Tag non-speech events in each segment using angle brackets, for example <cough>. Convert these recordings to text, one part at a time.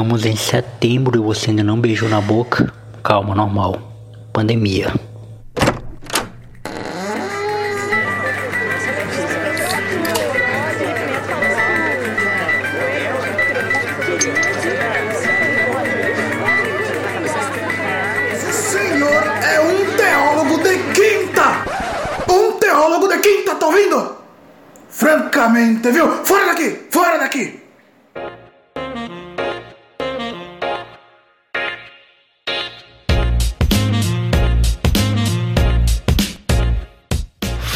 Estamos em setembro e você ainda não beijou na boca? Calma, normal. Pandemia. senhor é um teólogo de quinta! Um teólogo de quinta, tá ouvindo? Francamente, viu? Fora daqui! Fora daqui!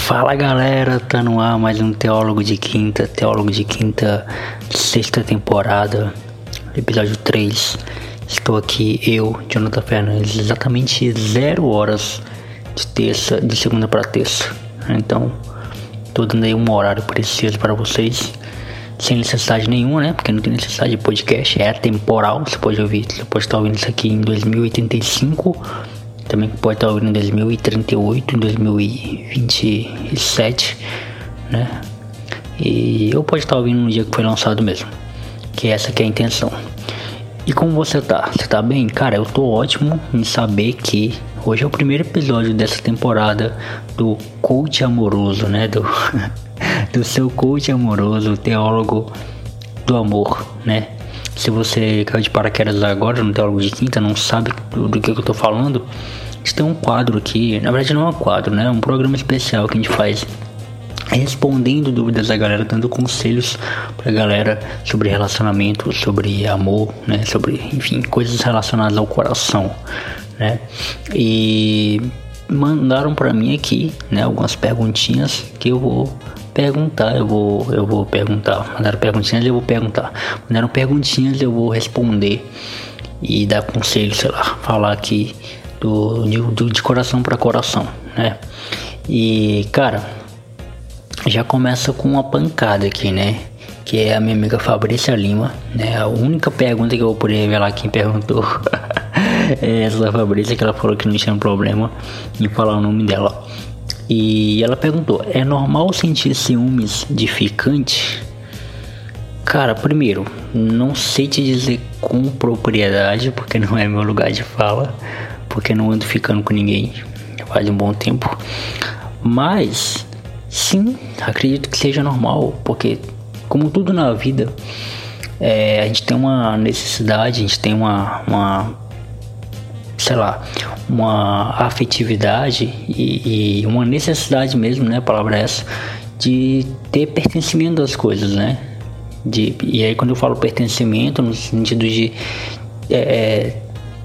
Fala galera, tá no ar mais um Teólogo de Quinta, Teólogo de Quinta, sexta temporada, episódio 3. Estou aqui, eu, Jonathan Fernandes, exatamente zero horas de terça, de segunda para terça. Então, tô dando aí um horário preciso para vocês, sem necessidade nenhuma, né? Porque não tem necessidade de podcast, é temporal. Você pode ouvir, você pode estar ouvindo isso aqui em 2085, também pode estar ouvindo em 2038, em 2027, né? E eu pode estar ouvindo no dia que foi lançado mesmo, que essa que é a intenção. E como você tá? Você tá bem? Cara, eu tô ótimo em saber que hoje é o primeiro episódio dessa temporada do coach amoroso, né? Do, <laughs> do seu coach amoroso, teólogo do amor, né? Se você caiu de paraquedas agora no Teólogo de Quinta, não sabe do, que eu tô falando, gente tem um quadro aqui, na verdade não é um quadro, né? É um programa especial que a gente faz respondendo dúvidas da galera, dando conselhos pra galera sobre relacionamento, sobre amor, né? Sobre, enfim, coisas relacionadas ao coração, né? E mandaram para mim aqui, né, algumas perguntinhas que eu vou perguntar, eu vou, eu vou perguntar. Mandaram perguntinhas, eu vou perguntar. Mandaram perguntinhas, eu vou responder e dar conselho, sei lá, falar aqui do, do de coração para coração, né? E cara, já começa com uma pancada aqui, né? Que é a minha amiga Fabrícia Lima, né? A única pergunta que eu vou poder revelar quem perguntou <laughs> é essa da Fabrícia, que ela falou que não tinha problema em falar o nome dela. E ela perguntou: é normal sentir ciúmes de ficante? Cara, primeiro, não sei te dizer com propriedade, porque não é meu lugar de fala, porque não ando ficando com ninguém faz um bom tempo. Mas Sim, acredito que seja normal, porque como tudo na vida, é, a gente tem uma necessidade, a gente tem uma, uma sei lá, uma afetividade e, e, uma necessidade mesmo, né, a palavra é essa, de ter pertencimento das coisas, né? De, e aí quando eu falo pertencimento, no sentido de é,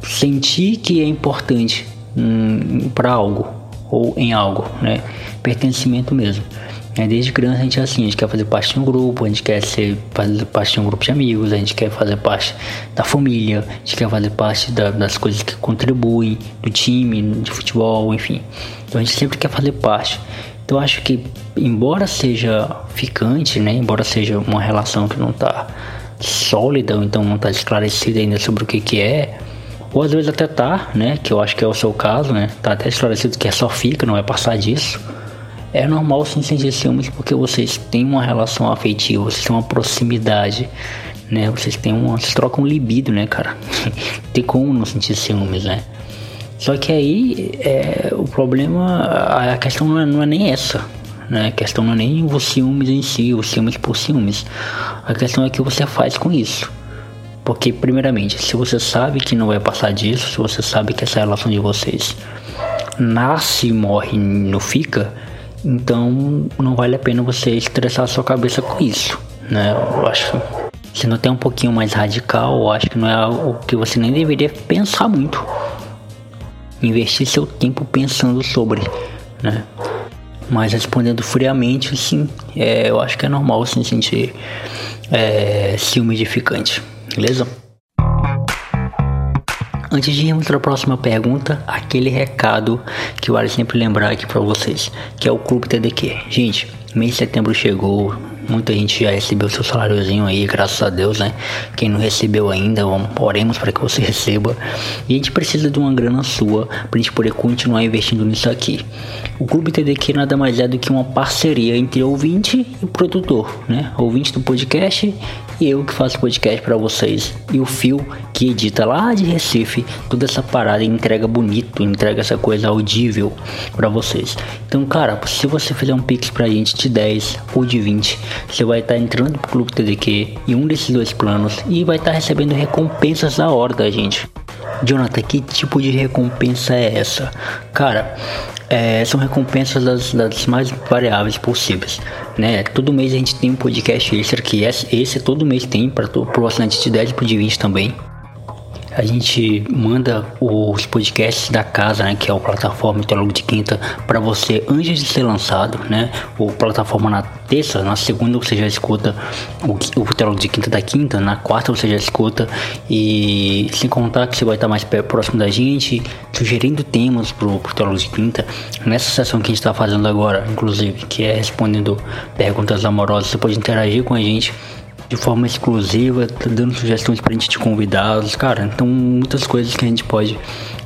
sentir que é importante hum, para algo, ou em algo, né? Pertencimento mesmo. É, desde criança a gente é assim, a gente quer fazer parte de um grupo, a gente quer ser, fazer parte de um grupo de amigos, a gente quer fazer parte da família, a gente quer fazer parte da, das coisas que contribuem, do time, de futebol, enfim. Então a gente sempre quer fazer parte. Então acho que, embora seja ficante, né, embora seja uma relação que não está sólida, ou então não está esclarecida ainda sobre o que, que é, ou às vezes até tá, né? Que eu acho que é o seu caso, né? Tá até esclarecido que é só fica, não vai passar disso. É normal sim sentir ciúmes porque vocês têm uma relação afetiva, vocês têm uma proximidade, né? Vocês têm uma. Vocês trocam libido, né, cara? <laughs> Tem como não sentir ciúmes, né? Só que aí é, o problema, a questão não é, não é nem essa, né? A questão não é nem o ciúmes em si, o ciúmes por ciúmes. A questão é o que você faz com isso. Porque, primeiramente, se você sabe que não vai passar disso, se você sabe que essa relação de vocês nasce e morre não fica, então não vale a pena você estressar sua cabeça com isso, né? Eu acho se não tem um pouquinho mais radical, eu acho que não é algo que você nem deveria pensar muito. Investir seu tempo pensando sobre, né? Mas respondendo friamente, sim, é, eu acho que é normal assim, sentir é, ciúme edificante. Beleza? Antes de irmos para a próxima pergunta, aquele recado que vale sempre lembrar aqui para vocês, que é o Clube TDQ. Gente, mês de setembro chegou, Muita gente já recebeu seu saláriozinho aí, graças a Deus, né? Quem não recebeu ainda, vamos, oremos para que você receba. E a gente precisa de uma grana sua para a gente poder continuar investindo nisso aqui. O Clube TDQ nada mais é do que uma parceria entre ouvinte e produtor, né? Ouvinte do podcast e eu que faço podcast para vocês. E o Fio que edita lá de Recife toda essa parada e entrega bonito, entrega essa coisa audível para vocês. Então, cara, se você fizer um pix pra gente de 10 ou de 20, você vai estar entrando pro Clube TDQ em um desses dois planos e vai estar recebendo recompensas da hora da gente. Jonathan, que tipo de recompensa é essa? Cara, é, são recompensas das, das, mais variáveis possíveis, né? Todo mês a gente tem um podcast extra que esse, esse todo mês tem para o assinante de 10 e de 20 também a gente manda os podcasts da casa, né, que é o plataforma Teólogo de Quinta, para você antes de ser lançado, né? O plataforma na terça, na segunda você já escuta o, o Teólogo de Quinta da quinta, na quarta você já escuta e sem contar que você vai estar mais próximo da gente, sugerindo temas pro, pro Teólogo de Quinta. Nessa sessão que a gente está fazendo agora, inclusive, que é respondendo perguntas amorosas, você pode interagir com a gente de forma exclusiva, tá dando sugestões pra gente de convidados, cara. Então, muitas coisas que a gente pode.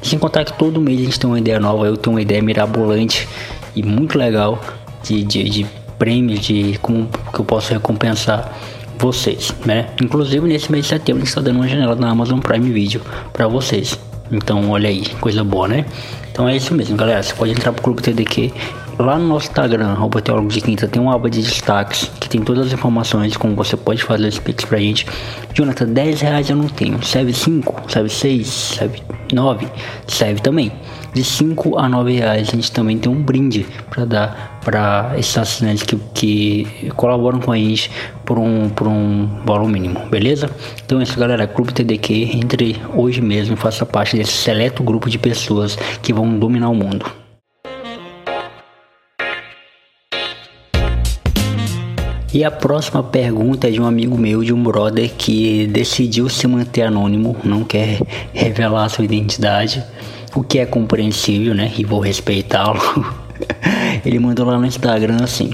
Sem contar que todo mês a gente tem uma ideia nova, eu tenho uma ideia mirabolante e muito legal de, de, de de como que eu posso recompensar vocês, né? Inclusive nesse mês de setembro a gente está dando uma janela na Amazon Prime Video para vocês. Então, olha aí, coisa boa, né? Então é isso mesmo, galera. Você pode entrar pro Clube TDQ Lá no nosso Instagram, arroba Teólogo de Quinta, tem uma aba de destaques que tem todas as informações de como você pode fazer esse Pix pra gente. Jonathan, 10 reais eu não tenho. Serve 5, serve 6, serve 9, serve também. De 5 a 9 reais a gente também tem um brinde para dar para esses assinantes que, que colaboram com a gente por um, por um valor mínimo, beleza? Então é isso galera, Clube TDQ, entre hoje mesmo faça parte desse seleto grupo de pessoas que vão dominar o mundo. E a próxima pergunta é de um amigo meu, de um brother que decidiu se manter anônimo, não quer revelar sua identidade, o que é compreensível, né? E vou respeitá-lo. <laughs> Ele mandou lá no Instagram assim: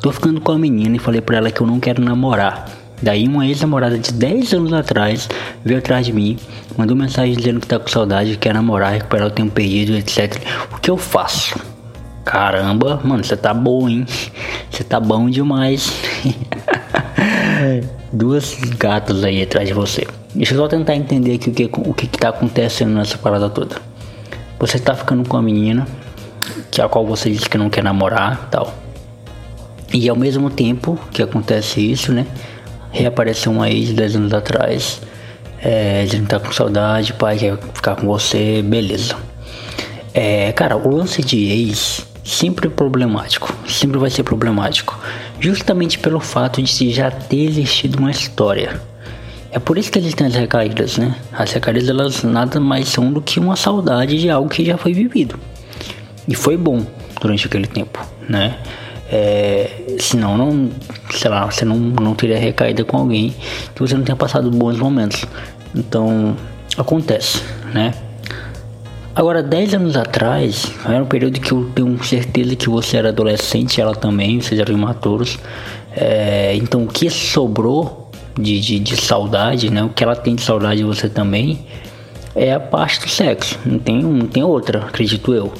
Tô ficando com a menina e falei pra ela que eu não quero namorar. Daí uma ex-namorada de 10 anos atrás veio atrás de mim, mandou mensagem dizendo que tá com saudade, quer namorar, recuperar o tempo perdido, etc. O que eu faço? Caramba, mano, você tá bom, hein? Você tá bom demais. Duas gatas aí atrás de você. Deixa eu só tentar entender aqui o que, o que, que tá acontecendo nessa parada toda. Você tá ficando com a menina, que é a qual você disse que não quer namorar tal. E ao mesmo tempo que acontece isso, né? Reapareceu uma ex 10 anos atrás. É, dizendo que tá com saudade, pai quer ficar com você, beleza. É, cara, o lance de ex sempre problemático, sempre vai ser problemático, justamente pelo fato de já ter existido uma história. É por isso que existem as recaídas, né? As recaídas elas nada mais são do que uma saudade de algo que já foi vivido e foi bom durante aquele tempo, né? É, senão não, sei lá, você não, não teria recaída com alguém que você não tenha passado bons momentos. Então acontece, né? Agora, 10 anos atrás, era um período que eu tenho certeza que você era adolescente, ela também, vocês eram imaturos. É, então, o que sobrou de, de, de, saudade, né? O que ela tem de saudade de você também é a parte do sexo. Não tem, não tem outra, acredito eu.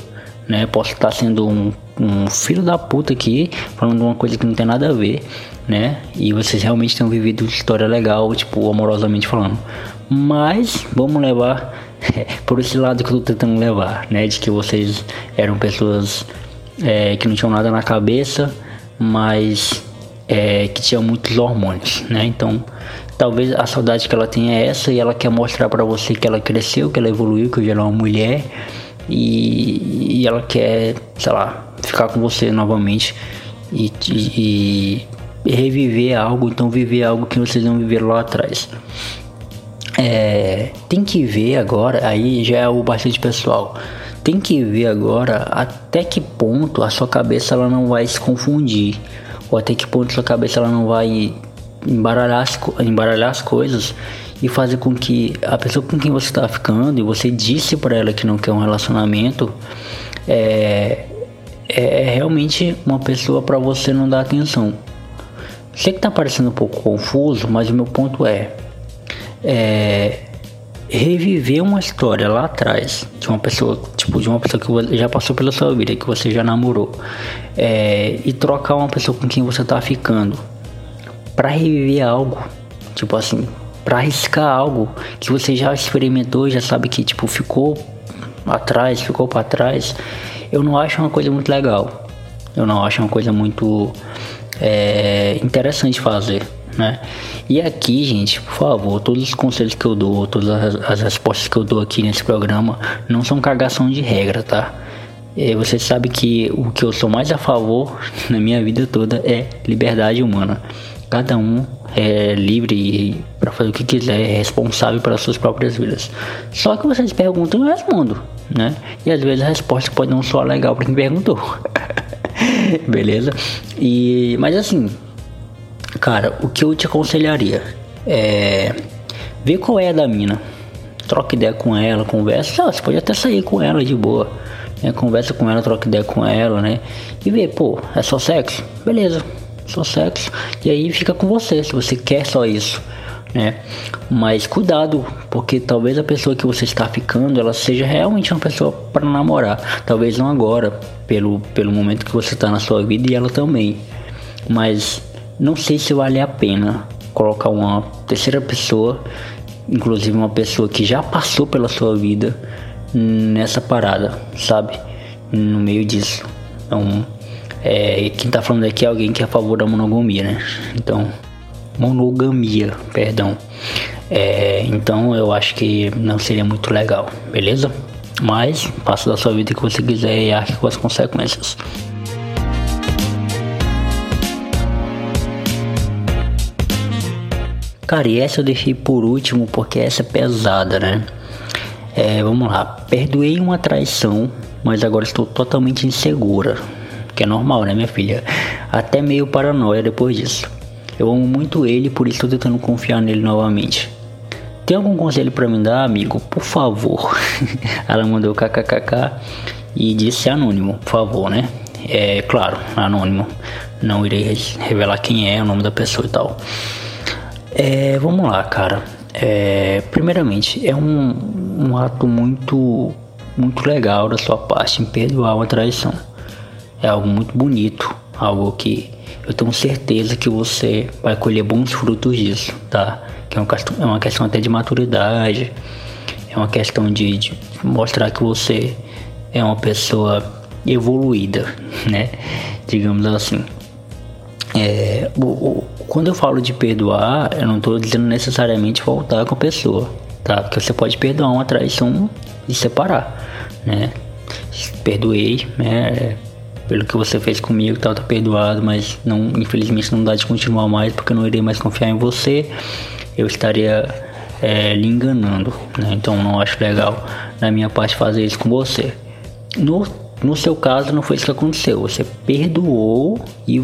Né? Posso estar sendo um, um filho da puta aqui, falando uma coisa que não tem nada a ver, né? E vocês realmente têm vivido história legal, tipo, amorosamente falando. Mas vamos levar por esse lado que eu tô tentando levar, né? De que vocês eram pessoas é, que não tinham nada na cabeça, mas é, que tinham muitos hormônios, né? Então, talvez a saudade que ela tenha é essa e ela quer mostrar para você que ela cresceu, que ela evoluiu, que hoje ela é uma mulher e, e ela quer, sei lá, ficar com você novamente e, e, e reviver algo, então viver algo que vocês não viveram lá atrás. É, tem que ver agora, aí já é o bastante pessoal. Tem que ver agora até que ponto a sua cabeça ela não vai se confundir, ou até que ponto a sua cabeça ela não vai embaralhar as, embaralhar as coisas e fazer com que a pessoa com quem você está ficando e você disse para ela que não quer um relacionamento é, é realmente uma pessoa para você não dar atenção. Sei que tá parecendo um pouco confuso, mas o meu ponto é, é reviver uma história lá atrás de uma pessoa, tipo, de uma pessoa que já passou pela sua vida, que você já namorou, é, e trocar uma pessoa com quem você tá ficando para reviver algo, tipo assim, para arriscar algo que você já experimentou, já sabe que tipo ficou atrás, ficou para trás, eu não acho uma coisa muito legal. Eu não acho uma coisa muito é, interessante fazer né? E aqui, gente, por favor, todos os conselhos que eu dou, todas as, as respostas que eu dou aqui nesse programa não são cagação de regra, tá? É, você sabe que o que eu sou mais a favor <laughs> na minha vida toda é liberdade humana. Cada um é livre para fazer o que quiser, é responsável pelas suas próprias vidas. Só que vocês perguntam, eu respondo, né? E às vezes a resposta pode não soar legal para quem perguntou. <laughs> Beleza? E mas assim, Cara, o que eu te aconselharia é ver qual é a da mina. Troca ideia com ela, conversa. Ah, você pode até sair com ela de boa. Né? Conversa com ela, troca ideia com ela, né? E ver, pô, é só sexo? Beleza, só sexo. E aí fica com você, se você quer só isso, né? Mas cuidado, porque talvez a pessoa que você está ficando, ela seja realmente uma pessoa para namorar. Talvez não agora, pelo, pelo momento que você está na sua vida e ela também. Mas não sei se vale a pena colocar uma terceira pessoa, inclusive uma pessoa que já passou pela sua vida, nessa parada, sabe? No meio disso. Então, é, quem tá falando aqui é alguém que é a favor da monogamia, né? Então, monogamia, perdão. É, então eu acho que não seria muito legal, beleza? Mas faça da sua vida o que você quiser e arque com as consequências. Cara, e essa eu deixei por último porque essa é pesada, né? É, vamos lá. Perdoei uma traição, mas agora estou totalmente insegura. Que é normal, né, minha filha? Até meio paranoia depois disso. Eu amo muito ele, por isso estou tentando confiar nele novamente. Tem algum conselho para me dar, amigo? Por favor. <laughs> Ela mandou kkkk e disse anônimo, por favor, né? É claro, anônimo. Não irei revelar quem é, o nome da pessoa e tal. É, vamos lá, cara. É, primeiramente, é um, um ato muito, muito legal da sua parte em perdoar uma traição. É algo muito bonito, algo que eu tenho certeza que você vai colher bons frutos disso, tá? Que é uma questão, é uma questão até de maturidade, é uma questão de, de mostrar que você é uma pessoa evoluída, <laughs> né? Digamos assim. É, o, quando eu falo de perdoar, eu não estou dizendo necessariamente voltar com a pessoa, tá? Porque você pode perdoar uma traição e separar, né? Perdoei, né? Pelo que você fez comigo, tal, tá perdoado, mas não, infelizmente não dá de continuar mais porque eu não irei mais confiar em você. Eu estaria é, lhe enganando, né? Então não acho legal da minha parte fazer isso com você. No no seu caso, não foi isso que aconteceu. Você perdoou e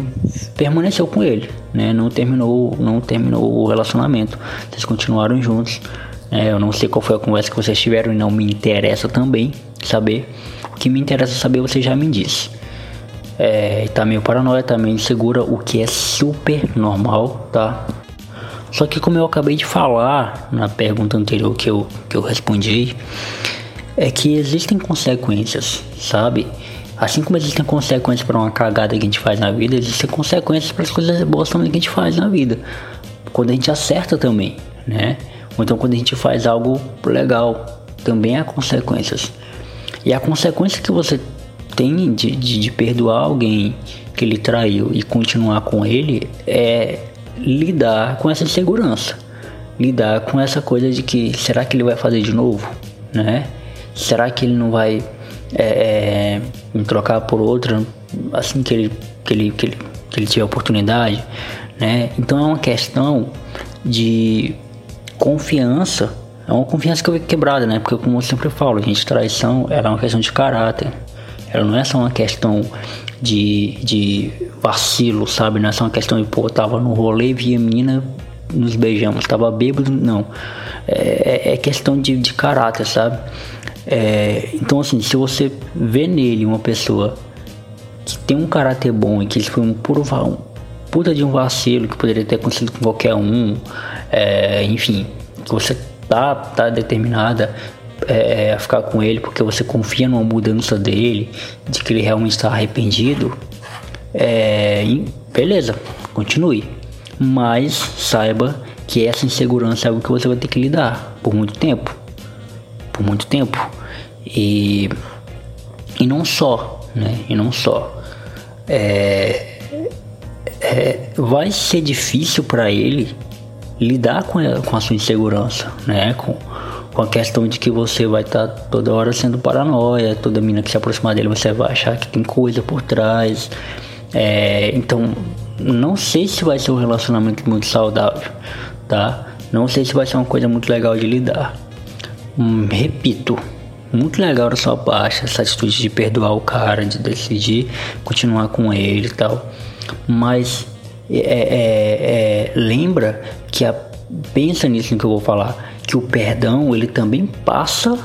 permaneceu com ele, né? Não terminou, não terminou o relacionamento. Vocês continuaram juntos. É, eu não sei qual foi a conversa que vocês tiveram e não me interessa também saber. O que me interessa saber, você já me disse. É, tá meio paranoia, tá meio insegura, o que é super normal, tá? Só que como eu acabei de falar na pergunta anterior que eu, que eu respondi, é que existem consequências, sabe? Assim como existem consequências para uma cagada que a gente faz na vida, existem consequências para as coisas boas também que a gente faz na vida. Quando a gente acerta também, né? Ou então quando a gente faz algo legal, também há consequências. E a consequência que você tem de, de, de perdoar alguém que ele traiu e continuar com ele é lidar com essa insegurança. Lidar com essa coisa de que será que ele vai fazer de novo, né? Será que ele não vai é, é, me trocar por outra assim que ele, que ele, que ele, que ele tiver oportunidade? Né? Então é uma questão de confiança, é uma confiança que eu vi quebrada, né? Porque como eu sempre falo, gente, traição ela é uma questão de caráter. Ela não é só uma questão de, de vacilo, sabe? Não é só uma questão de, pô, tava no rolê, via a menina, nos beijamos, tava bêbado, não. É, é, é questão de, de caráter, sabe? É, então, assim, se você vê nele uma pessoa que tem um caráter bom e que ele foi um puro, puta de um vacilo que poderia ter acontecido com qualquer um, é, enfim, que você tá, tá determinada é, a ficar com ele porque você confia numa mudança dele, de que ele realmente está arrependido, é, beleza, continue. Mas saiba que essa insegurança é algo que você vai ter que lidar por muito tempo. Por muito tempo. E, e não só, né? E não só. É, é, vai ser difícil para ele lidar com a, com a sua insegurança, né? Com, com a questão de que você vai estar tá toda hora sendo paranoia, toda menina que se aproximar dele você vai achar que tem coisa por trás. É, então, não sei se vai ser um relacionamento muito saudável, tá? Não sei se vai ser uma coisa muito legal de lidar. Hum, repito, muito legal da sua parte essa atitude de perdoar o cara, de decidir continuar com ele e tal. Mas é, é, é, lembra que a, pensa nisso que eu vou falar, que o perdão ele também passa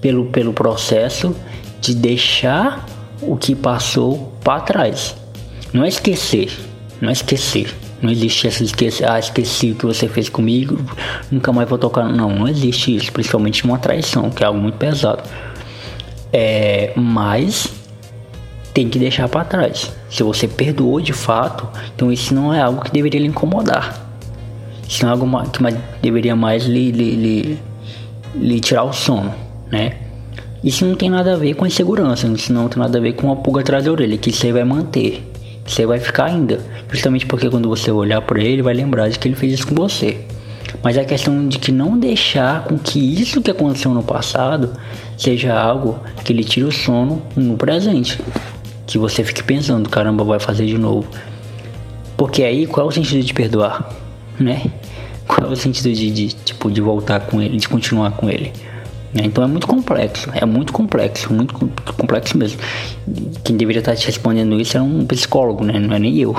pelo, pelo processo de deixar o que passou para trás. Não é esquecer, não é esquecer. Não existe essa esquecer, ah, esqueci o que você fez comigo, nunca mais vou tocar. Não, não existe isso, principalmente uma traição, que é algo muito pesado. É, mas tem que deixar para trás. Se você perdoou de fato, então isso não é algo que deveria lhe incomodar. Isso não é algo que deveria mais lhe, lhe, lhe, lhe tirar o sono, né? Isso não tem nada a ver com insegurança, isso não tem nada a ver com uma pulga atrás da orelha, que você vai manter. Você vai ficar ainda. Justamente porque quando você olhar para ele, vai lembrar de que ele fez isso com você. Mas a questão de que não deixar com que isso que aconteceu no passado seja algo que lhe tire o sono no presente. Que você fique pensando, caramba, vai fazer de novo. Porque aí qual é o sentido de perdoar? Né? Qual é o sentido de, de tipo de voltar com ele, de continuar com ele? Né? Então é muito complexo, é muito complexo, muito complexo mesmo. Quem deveria estar te respondendo isso é um psicólogo, né? Não é nem eu.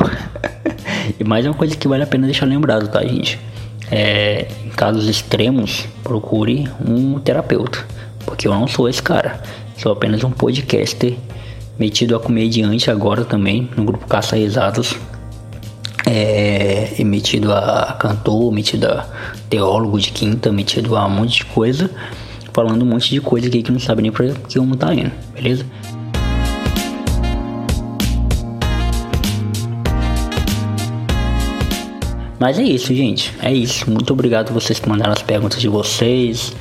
<laughs> e mais uma coisa que vale a pena deixar lembrado, tá, gente? É, em casos extremos, procure um terapeuta, porque eu não sou esse cara. Sou apenas um podcaster metido a comediante agora também no grupo Caça Risadas. É, e metido a cantor, metido a teólogo de quinta, metido a um monte de coisa falando um monte de coisa aqui que não sabe nem pra que um tá indo, beleza? Mas é isso, gente. É isso. Muito obrigado vocês que mandaram as perguntas de vocês.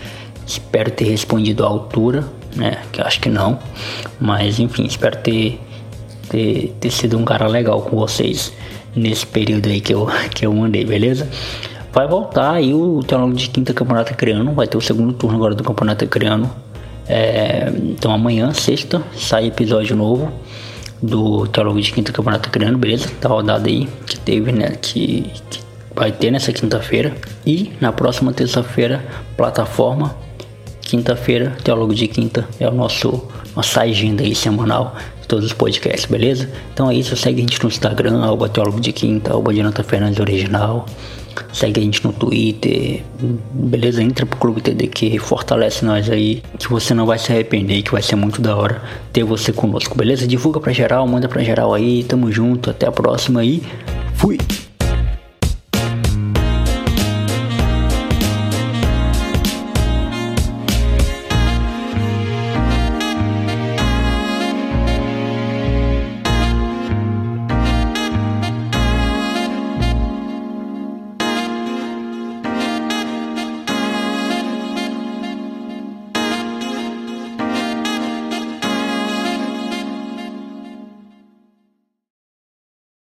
Espero ter respondido à altura, né? Que eu acho que não. Mas enfim, espero ter, ter, ter sido um cara legal com vocês nesse período aí que eu, <laughs> que eu mandei, beleza? Vai voltar aí o Teólogo de Quinta Campeonato Criano, vai ter o segundo turno agora do Campeonato Criano. É, então amanhã, sexta, sai episódio novo do Teólogo de Quinta Campeonato Criano, beleza? Da rodada aí que teve, né? Que, que vai ter nessa quinta-feira. E na próxima terça-feira, plataforma. Quinta-feira, Teólogo de Quinta é o nosso nossa agenda aí semanal todos os podcasts, beleza? Então é isso, segue a gente no Instagram, arroba Teólogo de Quinta, arroba Jonathan Fernandes Original. Segue a gente no Twitter, beleza? Entra pro Clube TDQ, fortalece nós aí, que você não vai se arrepender, que vai ser muito da hora ter você conosco, beleza? Divulga pra geral, manda pra geral aí, tamo junto, até a próxima aí, fui!